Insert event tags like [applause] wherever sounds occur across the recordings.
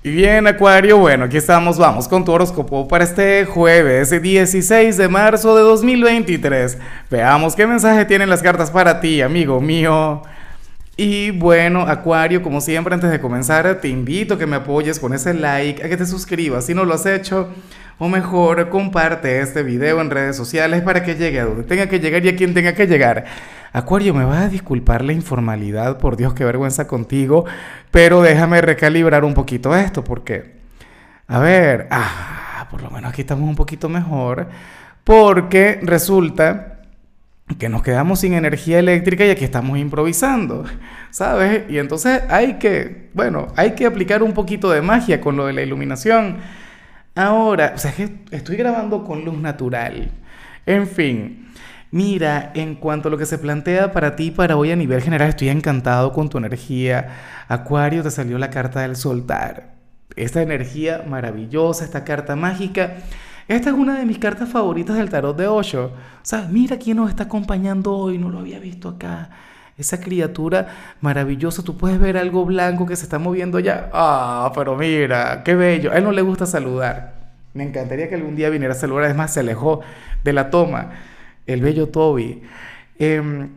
Y bien, Acuario, bueno, aquí estamos, vamos con tu horóscopo para este jueves 16 de marzo de 2023. Veamos qué mensaje tienen las cartas para ti, amigo mío. Y bueno, Acuario, como siempre, antes de comenzar, te invito a que me apoyes con ese like, a que te suscribas si no lo has hecho, o mejor, comparte este video en redes sociales para que llegue a donde tenga que llegar y a quien tenga que llegar. Acuario, me vas a disculpar la informalidad, por Dios, qué vergüenza contigo, pero déjame recalibrar un poquito esto, porque, a ver, ah, por lo menos aquí estamos un poquito mejor, porque resulta que nos quedamos sin energía eléctrica y aquí estamos improvisando, ¿sabes? Y entonces hay que, bueno, hay que aplicar un poquito de magia con lo de la iluminación. Ahora, o sea, que estoy grabando con luz natural. En fin, Mira, en cuanto a lo que se plantea para ti para hoy a nivel general, estoy encantado con tu energía. Acuario, te salió la carta del soltar. Esta energía maravillosa, esta carta mágica. Esta es una de mis cartas favoritas del tarot de Osho. O sea, mira quién nos está acompañando hoy, no lo había visto acá. Esa criatura maravillosa, tú puedes ver algo blanco que se está moviendo ya. Ah, pero mira, qué bello. A él no le gusta saludar. Me encantaría que algún día viniera a saludar. Además, se alejó de la toma el bello Toby. Em,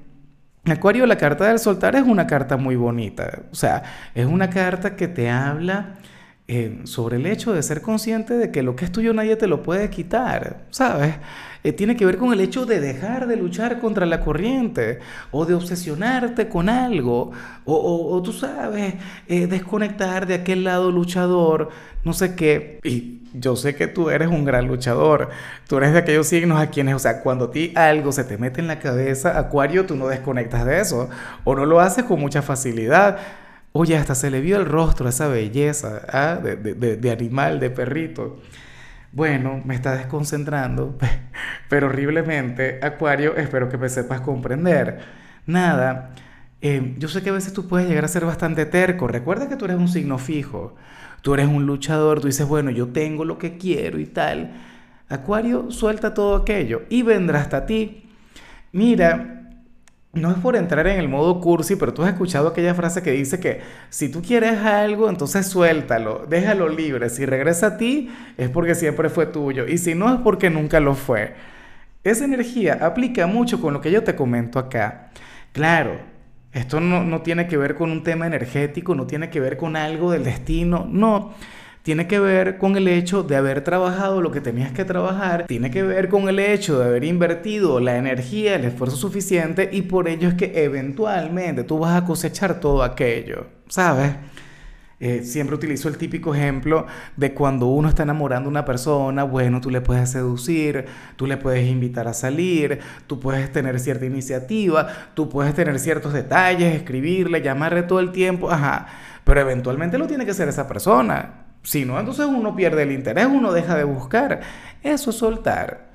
Acuario, la carta del soltar es una carta muy bonita. O sea, es una carta que te habla eh, sobre el hecho de ser consciente de que lo que es tuyo nadie te lo puede quitar, ¿sabes? Eh, tiene que ver con el hecho de dejar de luchar contra la corriente o de obsesionarte con algo o, tú sabes, eh, desconectar de aquel lado luchador, no sé qué. Y yo sé que tú eres un gran luchador. Tú eres de aquellos signos a quienes, o sea, cuando a ti algo se te mete en la cabeza, Acuario, tú no desconectas de eso. O no lo haces con mucha facilidad. Oye, hasta se le vio el rostro, esa belleza ¿ah? de, de, de, animal, de perrito. Bueno, me está desconcentrando, [laughs] pero horriblemente, Acuario, espero que me sepas comprender. Nada, eh, yo sé que a veces tú puedes llegar a ser bastante terco. Recuerda que tú eres un signo fijo tú eres un luchador, tú dices, bueno, yo tengo lo que quiero y tal. Acuario suelta todo aquello y vendrá hasta ti. Mira, no es por entrar en el modo cursi, pero tú has escuchado aquella frase que dice que si tú quieres algo, entonces suéltalo, déjalo libre. Si regresa a ti, es porque siempre fue tuyo. Y si no, es porque nunca lo fue. Esa energía aplica mucho con lo que yo te comento acá. Claro, esto no, tiene que ver con un tema energético, no tiene que ver con algo del destino, no. Tiene que ver con el hecho de haber trabajado lo que tenías que trabajar, tiene que ver con el hecho de haber invertido la energía, el esfuerzo suficiente y por ello es que eventualmente tú vas a cosechar todo aquello, ¿sabes? Eh, siempre utilizo el típico ejemplo de cuando uno está enamorando a una persona, bueno, tú le puedes seducir, tú le puedes invitar a salir, tú puedes tener cierta iniciativa, tú puedes tener ciertos detalles, escribirle, llamarle todo el tiempo, ajá, pero eventualmente lo tiene que ser esa persona. Si no, entonces uno pierde el interés, uno deja de buscar. Eso es soltar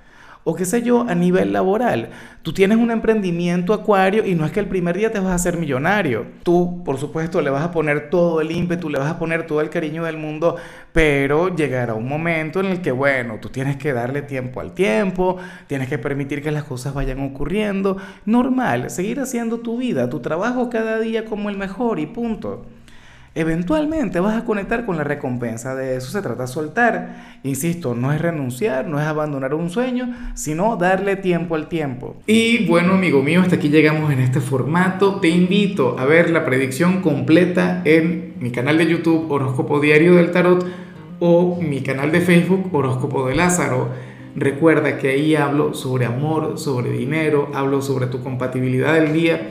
o qué sé yo, a nivel laboral. Tú tienes un emprendimiento acuario y no es que el primer día te vas a hacer millonario. Tú, por supuesto, le vas a poner todo el ímpetu, le vas a poner todo el cariño del mundo, pero llegará un momento en el que, bueno, tú tienes que darle tiempo al tiempo, tienes que permitir que las cosas vayan ocurriendo. Normal, seguir haciendo tu vida, tu trabajo cada día como el mejor y punto eventualmente vas a conectar con la recompensa. De eso se trata soltar. Insisto, no es renunciar, no es abandonar un sueño, sino darle tiempo al tiempo. Y bueno, amigo mío, hasta aquí llegamos en este formato. Te invito a ver la predicción completa en mi canal de YouTube Horóscopo Diario del Tarot o mi canal de Facebook Horóscopo de Lázaro. Recuerda que ahí hablo sobre amor, sobre dinero, hablo sobre tu compatibilidad del día